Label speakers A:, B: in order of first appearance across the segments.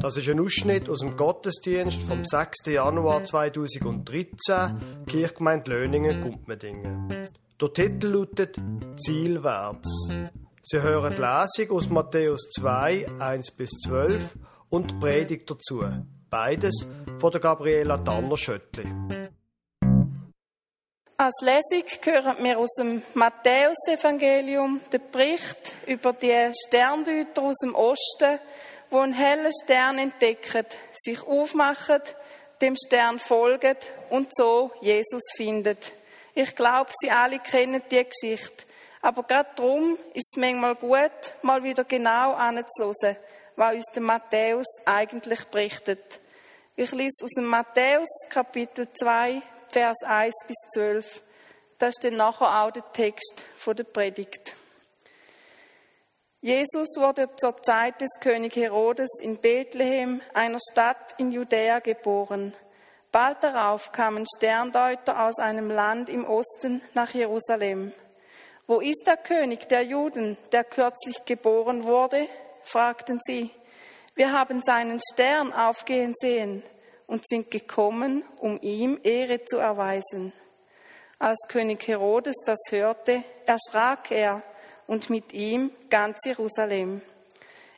A: Das ist ein Ausschnitt aus dem Gottesdienst vom 6. Januar 2013, Kirchgemeinde Löningen, Gumpmedingen. Der Titel lautet Zielwärts. Sie hören die Lesung aus Matthäus 2, 1 bis 12 und die Predigt dazu. Beides von der Gabriela Tanner-Schöttli.
B: Als Lesung hören wir aus dem Matthäusevangelium den Bericht über die Sterndeuter aus dem Osten, wo einen hellen Stern entdecken, sich aufmachen, dem Stern folgen und so Jesus findet. Ich glaube, Sie alle kennen die Geschichte. Aber gerade darum ist es manchmal gut, mal wieder genau anzuhören, was uns der Matthäus eigentlich berichtet. Ich lese aus dem Matthäus Kapitel 2, Vers 1 bis 12. Das ist dann nachher auch der Text der Predigt. Jesus wurde zur Zeit des König Herodes in Bethlehem, einer Stadt in Judäa, geboren. Bald darauf kamen Sterndeuter aus einem Land im Osten nach Jerusalem. Wo ist der König der Juden, der kürzlich geboren wurde? fragten sie. Wir haben seinen Stern aufgehen sehen und sind gekommen, um ihm Ehre zu erweisen. Als König Herodes das hörte, erschrak er und mit ihm ganz Jerusalem.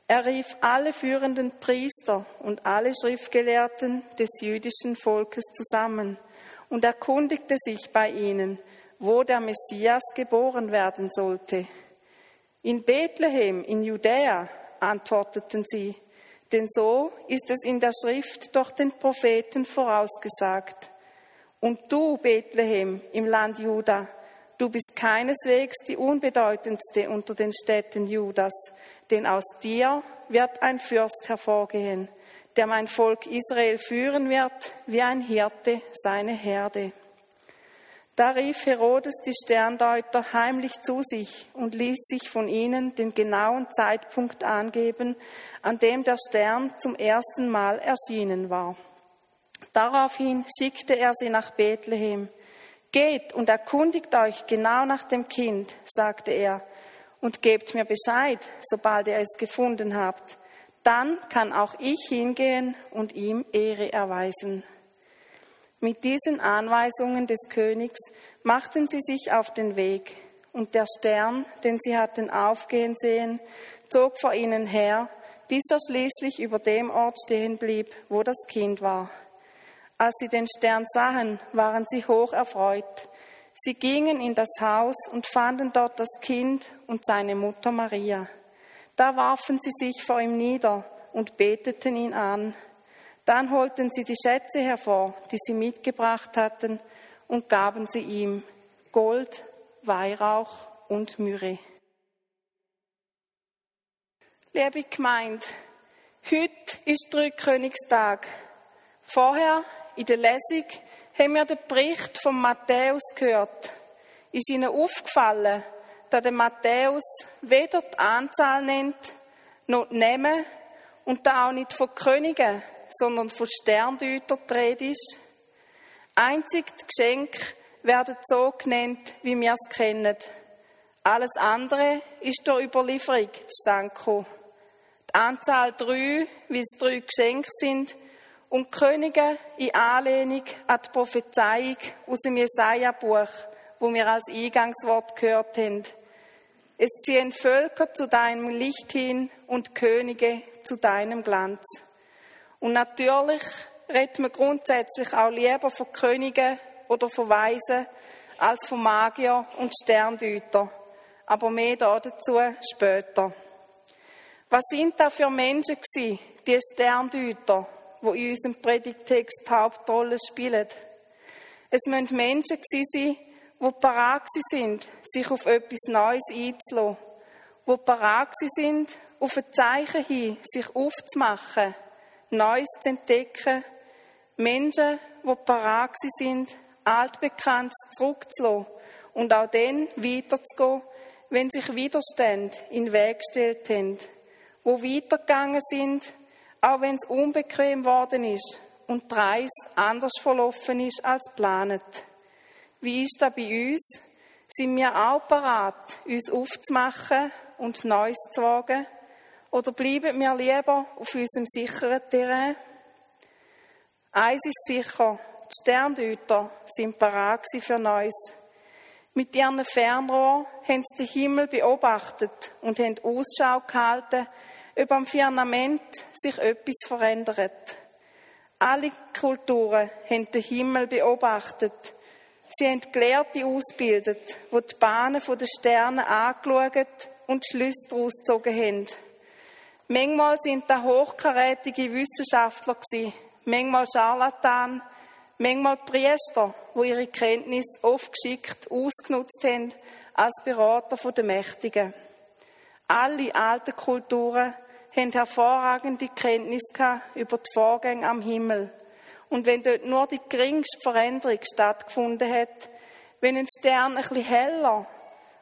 B: Er rief alle führenden Priester und alle Schriftgelehrten des jüdischen Volkes zusammen und erkundigte sich bei ihnen, wo der Messias geboren werden sollte. In Bethlehem, in Judäa, antworteten sie, denn so ist es in der Schrift durch den Propheten vorausgesagt. Und du, Bethlehem, im Land Juda, Du bist keineswegs die unbedeutendste unter den Städten Judas, denn aus dir wird ein Fürst hervorgehen, der mein Volk Israel führen wird, wie ein Hirte seine Herde. Da rief Herodes die Sterndeuter heimlich zu sich und ließ sich von ihnen den genauen Zeitpunkt angeben, an dem der Stern zum ersten Mal erschienen war. Daraufhin schickte er sie nach Bethlehem. Geht und erkundigt euch genau nach dem Kind, sagte er, und gebt mir Bescheid, sobald ihr es gefunden habt. Dann kann auch ich hingehen und ihm Ehre erweisen. Mit diesen Anweisungen des Königs machten sie sich auf den Weg, und der Stern, den sie hatten aufgehen sehen, zog vor ihnen her, bis er schließlich über dem Ort stehen blieb, wo das Kind war. Als sie den Stern sahen, waren sie hoch erfreut. Sie gingen in das Haus und fanden dort das Kind und seine Mutter Maria. Da warfen sie sich vor ihm nieder und beteten ihn an. Dann holten sie die Schätze hervor, die sie mitgebracht hatten, und gaben sie ihm Gold, Weihrauch und Myrrhe. Liebe Gemeinde, heute ist Drückkönigstag. Vorher in der Lesung haben wir den Bericht von Matthäus gehört. Ist Ihnen aufgefallen, dass der Matthäus weder die Anzahl nennt, noch die Namen und da auch nicht von Königen, sondern von Sterndeutern die ist? Einzig die Geschenke werden so genannt, wie wir es kennen. Alles andere ist durch Überlieferung zustande gekommen. Die Anzahl drei, wie es drei Geschenke sind, und Könige in Anlehnung an die Prophezeiung aus dem Jesaja-Buch, wo wir als Eingangswort gehört haben. Es ziehen Völker zu deinem Licht hin und Könige zu deinem Glanz. Und natürlich redet man grundsätzlich auch lieber von Königen oder von Weisen als von Magier und Sterndeuter. Aber mehr dazu später. Was sind da für Menschen gewesen, die Sterndeuter? Wo in unserem Predigtext die Hauptrolle spielen. Es müssen Menschen sein, die parat sind, sich auf etwas Neues einzulassen, die parat sind, auf ein Zeichen hin, sich aufzumachen, Neues zu entdecken. Menschen, die parat sind, Altbekanntes zurückzulassen und auch dann weiterzugehen, wenn sich Widerstände in den Weg gestellt haben, die weitergegangen sind, auch wenn es unbequem geworden ist und die Reise anders verlaufen ist als geplant. Wie ist das bei uns? Sind wir auch bereit, uns aufzumachen und Neues zu wagen? Oder bleiben wir lieber auf unserem sicheren Terrain? Eins ist sicher, die Sterndeuter sind parat für Neues. Mit ihren Fernrohren haben sie den Himmel beobachtet und haben Ausschau gehalten, ob am Firmament sich etwas verändert. Alle Kulturen haben den Himmel beobachtet. Sie haben Gelehrte ausgebildet, die die Bahnen der Sterne angeschaut und Schlüsse daraus gezogen haben. Manchmal sind da hochkarätige Wissenschaftler manchmal Scharlatan, manchmal Priester, wo ihre Kenntnis oft geschickt ausgenutzt haben als Berater der Mächtigen. Alle alten Kulturen haben hervorragende Kenntnis über die Vorgänge am Himmel. Und wenn dort nur die geringste Veränderung stattgefunden hat, wenn ein Stern bisschen heller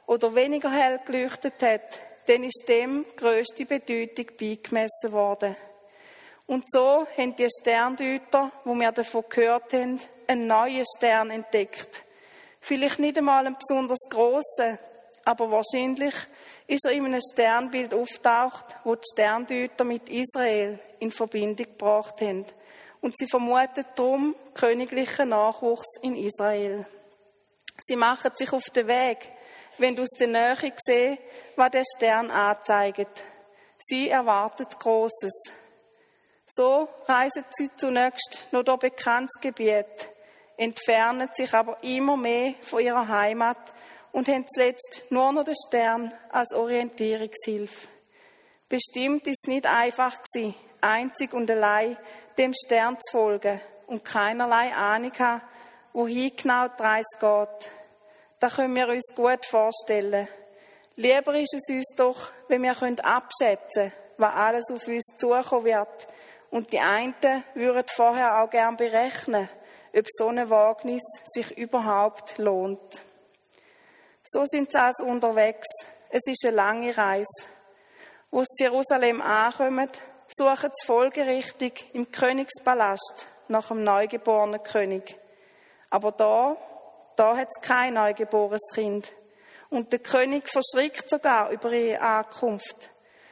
B: oder weniger hell geleuchtet hat, dann ist dem größte Bedeutung beigemessen worden. Und so haben die Sterndeuter, wo wir davon gehört haben, einen neuen Stern entdeckt. Vielleicht nicht einmal einen besonders großen, aber wahrscheinlich ist er in einem Sternbild auftaucht, wo die Sterndeuter mit Israel in Verbindung gebracht haben. Und sie vermuten darum königlichen Nachwuchs in Israel. Sie machen sich auf den Weg, wenn du aus der Nähe siehst, was der Stern anzeigt. Sie erwartet Großes. So reisen sie zunächst nur durch bekanntes Gebiet, entfernen sich aber immer mehr von ihrer Heimat und haben zuletzt nur noch den Stern als Orientierungshilfe. Bestimmt ist es nicht einfach gewesen, einzig und allein dem Stern zu folgen und keinerlei Ahnung haben, wohin genau die Reise geht. Das können wir uns gut vorstellen. Lieber ist es uns doch, wenn wir abschätzen können, was alles auf uns zukommen wird. Und die einen würden vorher auch gern berechnen, ob so ein Wagnis sich überhaupt lohnt. So sind sie also unterwegs. Es ist eine lange Reise. Wo sie Jerusalem ankommen, suchen sie folgerichtig im Königspalast nach dem neugeborenen König. Aber da da hat es kein neugeborenes Kind. Und der König verschrickt sogar über ihre Ankunft.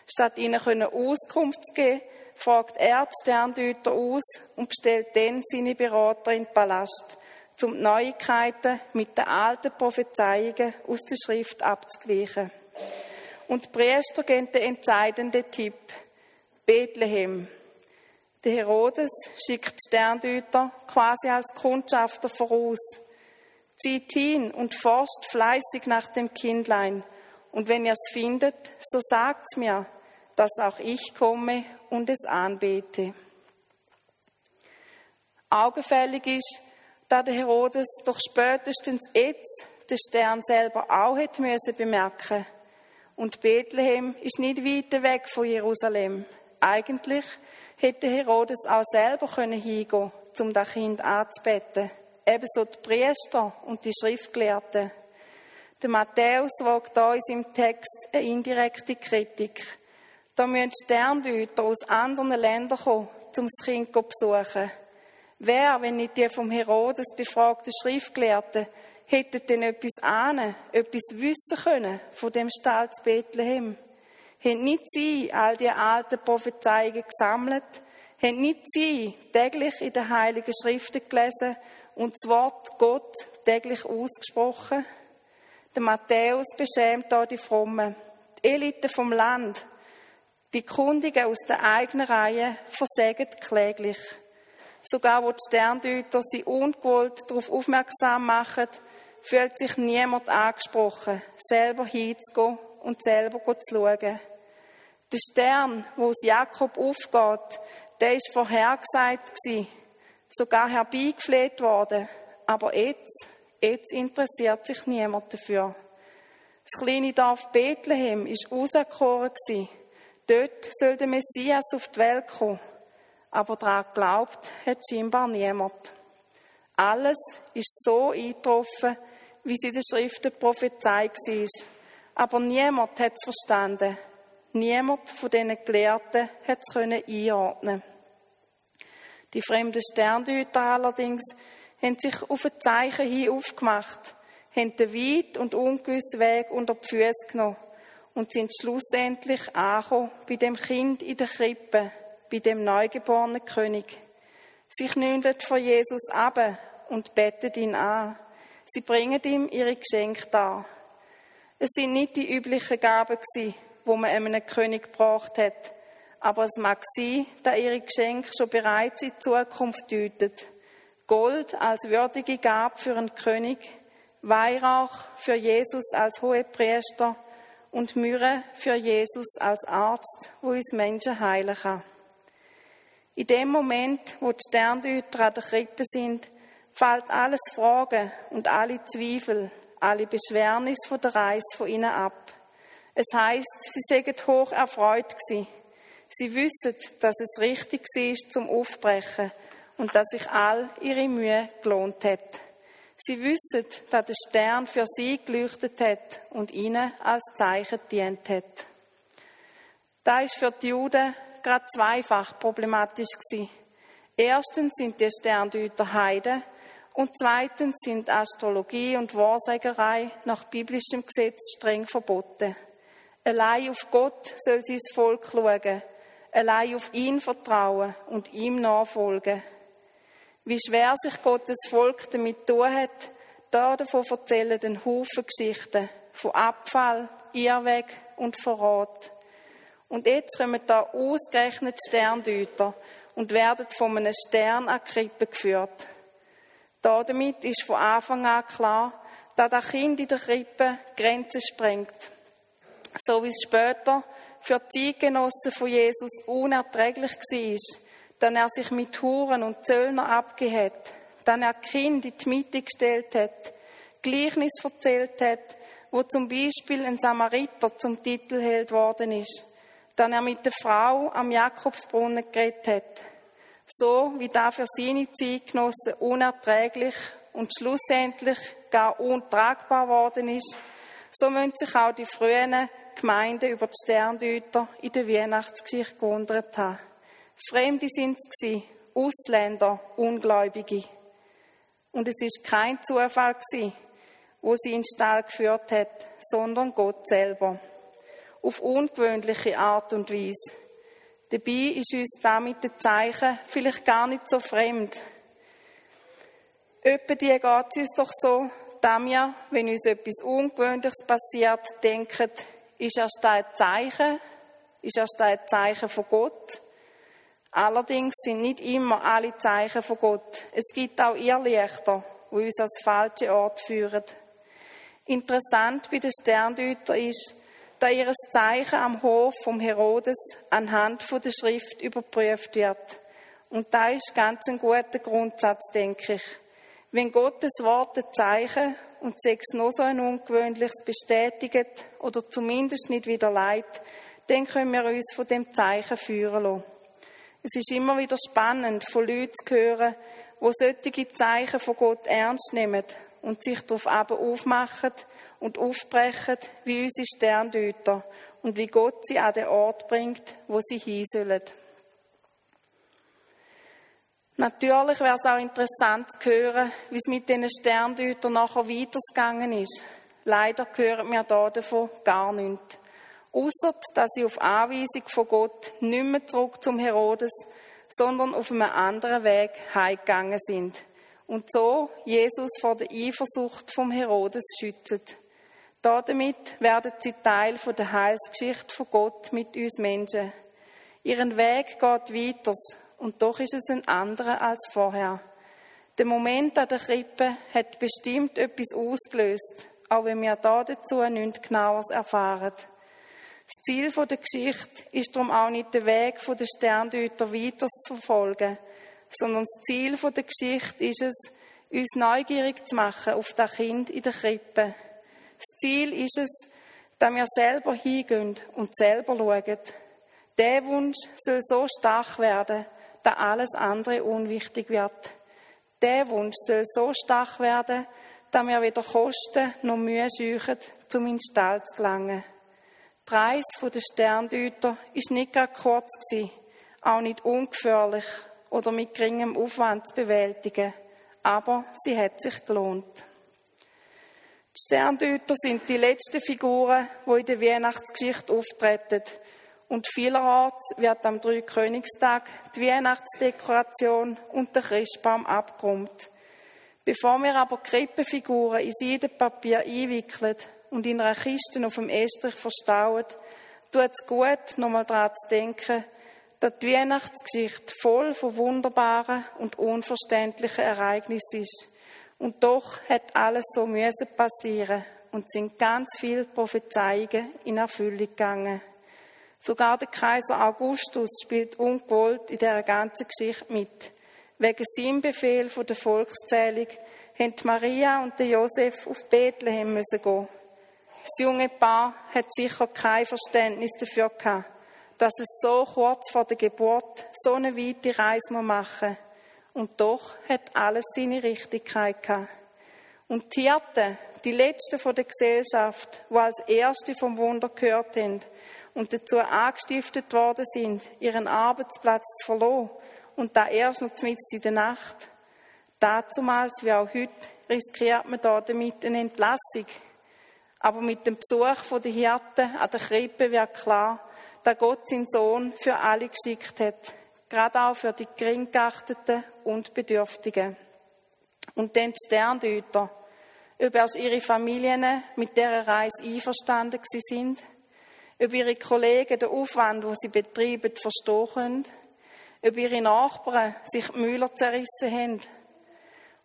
B: Statt ihnen Auskunft zu geben, fragt er die Sterndeuter aus und bestellt dann seine Berater in den Palast, um die Neuigkeiten mit den alten Prophezeiungen aus der Schrift abzugleichen. Und die Priester geben den entscheidenden Tipp. Bethlehem. Der Herodes schickt Sterndeuter quasi als Kundschafter voraus Zieht hin und forscht fleißig nach dem Kindlein. Und wenn ihr es findet, so sagt's mir, dass auch ich komme und es anbete. Augenfällig ist, da der Herodes doch spätestens jetzt den Stern selber auch hätte müssen bemerken. Und Bethlehem ist nicht weit weg von Jerusalem. Eigentlich hätte Herodes auch selber hingehen können, um das Kind anzubeten ebenso die Priester und die Schriftgelehrten. Der Matthäus wagt da in seinem Text eine indirekte Kritik. Da müssen Sterndeuter aus anderen Ländern kommen, um das Kind zu besuchen. Wer, wenn nicht die vom Herodes befragten Schriftgelehrten, hätte denn etwas ahnen, etwas wissen können von dem Stall zu Bethlehem? Haben nicht sie all die alten Prophezeiungen gesammelt? Haben nicht sie täglich in den Heiligen Schriften gelesen und das Wort Gott täglich ausgesprochen. Der Matthäus beschämt da die Frommen. Die Elite vom Land, die Kundigen aus der eigenen Reihe versägen kläglich. Sogar wo die Sterndeuter sie ungewollt darauf aufmerksam machen, fühlt sich niemand angesprochen, selber hinzugehen und selber zu schauen. Der Stern, wo es Jakob aufgeht, der ist vorhergesagt gewesen sogar herbeigefleht worden. Aber jetzt, jetzt interessiert sich niemand dafür. Das kleine Dorf Bethlehem ist auserkoren Dort soll der Messias auf die Welt kommen. Aber daran glaubt hat scheinbar niemand. Alles ist so eingetroffen, wie sie in der Schrift prophezeit war. Aber niemand hat es verstanden. Niemand von diesen Gelehrten hat es einordnen. Die fremden Sterndeuter allerdings haben sich auf ein Zeichen hin aufgemacht, haben den weit und ungewissen Weg unter die Füße genommen und sind schlussendlich angekommen bei dem Kind in der Krippe, bei dem neugeborenen König. Sie knündeln vor Jesus ab und betten ihn an. Sie bringen ihm ihre Geschenke dar. Es sind nicht die üblichen Gaben gewesen, wo man einem König gebracht hat, aber es mag sein, dass ihre Geschenke schon bereits in Zukunft deuten. Gold als würdige Gabe für einen König, Weihrauch für Jesus als Hohepriester und Myrrhe für Jesus als Arzt, wo uns Menschen heilen kann. In dem Moment, wo die Sterndeuter an der Krippe sind, fällt alles Fragen und alle Zweifel, alle Beschwernis von der Reise von ihnen ab. Es heißt, sie seien hoch erfreut gewesen. Sie wissen, dass es richtig war zum Aufbrechen und dass sich all ihre Mühe gelohnt hat. Sie wissen, dass der Stern für sie geleuchtet hat und ihnen als Zeichen dient hat. Da ist für die Juden gerade zweifach problematisch gewesen. Erstens sind die Sterndeuter Heiden und zweitens sind Astrologie und Wahrsagerei nach biblischem Gesetz streng verboten. Allein auf Gott soll sein Volk schauen, allein auf ihn vertrauen und ihm nachfolgen. Wie schwer sich Gottes Volk damit tun hat, da davon erzählen den Haufen Geschichten von Abfall, Irrweg und Verrat. Und jetzt kommen da ausgerechnet Sterndeuter und werden von einem Stern an die Krippe geführt. Damit ist von Anfang an klar, dass das Kind in der Krippe Grenzen sprengt. So wie es später für die Zeitgenossen von Jesus unerträglich war, dass er sich mit Huren und Zöllner abgegeben hat, dass er Kind in die Mitte gestellt hat, Gleichnis erzählt hat, wo zum Beispiel ein Samariter zum Titelheld worden ist, dann er mit der Frau am Jakobsbrunnen geredet hat. So wie da für seine Zeitgenossen unerträglich und schlussendlich gar untragbar worden ist, so müssen sich auch die frühen Gemeinden über die Sterndeuter in der Weihnachtsgeschichte gewundert haben. Fremde sind es Ausländer, Ungläubige. Und es ist kein Zufall gewesen, wo sie in den Stall geführt hat, sondern Gott selber auf ungewöhnliche Art und Weise. Dabei ist uns damit der Zeichen vielleicht gar nicht so fremd. Etwa die geht es uns doch so, dass wir, wenn uns etwas Ungewöhnliches passiert, denken, ist erst ein Zeichen, ist erst ein Zeichen von Gott. Allerdings sind nicht immer alle Zeichen von Gott. Es gibt auch Irrlichter, die uns ans falsche Ort führen. Interessant bei den Sterndeuter ist, da ihr Zeichen am Hof vom Herodes anhand von der Schrift überprüft wird. Und da ist ganz ein guter Grundsatz, denke ich. Wenn Gottes Worte Zeichen und sechs noch so ein ungewöhnliches bestätigt oder zumindest nicht wieder leid, dann können wir uns von dem Zeichen führen lassen. Es ist immer wieder spannend, von Leuten zu hören, wo solche Zeichen von Gott ernst nehmen und sich darauf aufmachen, und aufbrechen wie unsere Sterndeuter und wie Gott sie an den Ort bringt, wo sie hin sollen. Natürlich wäre es auch interessant zu hören, wie es mit diesen Sterndeutern nachher weitergegangen ist. Leider hören wir da davon gar nichts. Ausser, dass sie auf Anweisung von Gott nicht mehr zurück zum Herodes, sondern auf einem anderen Weg heimgegangen sind. Und so Jesus vor der Eifersucht vom Herodes schützen. Damit werden sie Teil der Heilsgeschichte von Gott mit uns Menschen. Ihren Weg geht weiter und doch ist es ein anderer als vorher. Der Moment an der Krippe hat bestimmt etwas ausgelöst, auch wenn wir da dazu nichts genaueres erfahren. Das Ziel der Geschichte ist darum auch nicht der Weg der Sterndeuter weiter zu verfolgen, sondern das Ziel der Geschichte ist es, uns neugierig zu machen auf das Kind in der Krippe. Das Ziel ist es, dass wir selber hingehen und selber schauen. Der Wunsch soll so stark werden, dass alles andere unwichtig wird. Der Wunsch soll so stark werden, dass wir weder Kosten noch Mühe scheuchen, um in Stall zu gelangen. Die Reise der Sterndeuter war nicht gerade kurz, auch nicht ungefährlich oder mit geringem Aufwand zu bewältigen, aber sie hat sich gelohnt. Sterndeuter sind die letzten Figuren, die in der Weihnachtsgeschichte auftreten. Und vielerorts wird am Dreikönigstag die Weihnachtsdekoration und der Christbaum abgeräumt. Bevor wir aber Krippenfiguren in Seidenpapier einwickeln und in einer Kiste auf dem Estrich verstauen, tut es gut, nochmal daran zu denken, dass die Weihnachtsgeschichte voll von wunderbaren und unverständlichen Ereignissen ist. Und doch hat alles so müssen passieren und sind ganz viele Prophezeiungen in Erfüllung gegangen. Sogar der Kaiser Augustus spielt ungewollt in dieser ganzen Geschichte mit. Wegen seinem Befehl von der Volkszählung haben Maria und Josef auf Bethlehem müssen gehen. Das junge Paar hat sicher kein Verständnis dafür gehabt, dass es so kurz vor der Geburt so eine weite Reise machen muss. Und doch hat alles seine Richtigkeit gehabt. Und die Hirten, die Letzten von der Gesellschaft, die als Erste vom Wunder gehört haben und dazu angestiftet worden sind, ihren Arbeitsplatz zu verloren und da erst noch mitten in der Nacht. Dazumals wie auch heute riskiert man da damit eine Entlassung. Aber mit dem Besuch der Hirten an der Krippe wird klar, dass Gott seinen Sohn für alle geschickt hat, gerade auch für die Geringgeachteten und Bedürftigen. Und dann die Sterndeuter, ob erst ihre Familien mit dieser Reise einverstanden sind, ob ihre Kollegen den Aufwand, den sie betreiben, verstehen können, ob ihre Nachbarn sich die Müller zerrissen haben.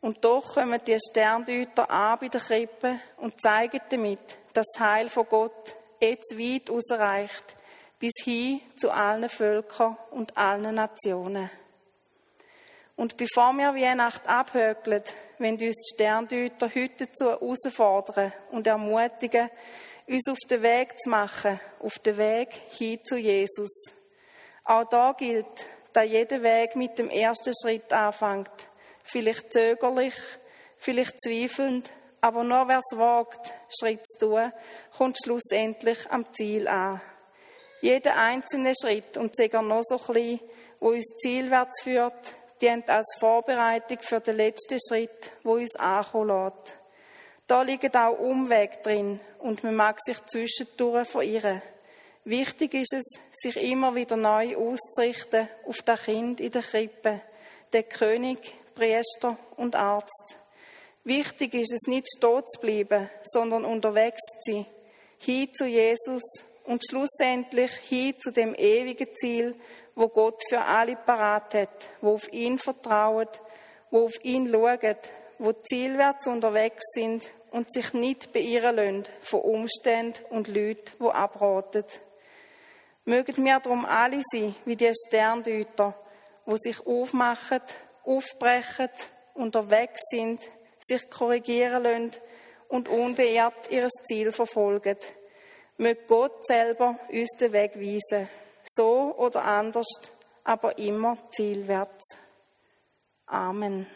B: Und doch kommen die Sterndeuter an bei der Krippe und zeigen damit, dass das Heil von Gott jetzt weit ausreicht, bis hin zu allen Völkern und allen Nationen. Und bevor wir Weihnacht abhökeln, wenn uns die Sterndeuter heute dazu herausfordern und ermutigen, uns auf den Weg zu machen, auf den Weg hin zu Jesus. Auch da gilt, dass jeder Weg mit dem ersten Schritt anfängt. Vielleicht zögerlich, vielleicht zweifelnd, aber nur wer es wagt, Schritt zu tun, kommt schlussendlich am Ziel an. Jeder einzelne Schritt, und sogar noch so klein, wo uns zielwärts führt, dient als Vorbereitung für den letzten Schritt, wo uns ankommen lässt. Da liegt auch Umweg drin und man mag sich zwischendurch verirren. Wichtig ist es, sich immer wieder neu auszurichten auf das Kind in der Krippe, den König, Priester und Arzt. Wichtig ist es, nicht stehen zu bleiben, sondern unterwegs zu sein, hin zu Jesus und schlussendlich hin zu dem ewigen Ziel, wo Gott für alle parat hat, wo auf ihn vertrauen, wo auf ihn schauen, wo zielwärts unterwegs sind und sich nicht beirren lassen von Umständen und Leuten, die abraten. Mögen wir darum alle sein, wie die Sterndeuter, wo sich aufmachen, aufbrechen, unterwegs sind, sich korrigieren lassen und unbeirrt ihr Ziel verfolgen. Möge Gott selber uns den Weg weisen, so oder anders, aber immer zielwärts. Amen.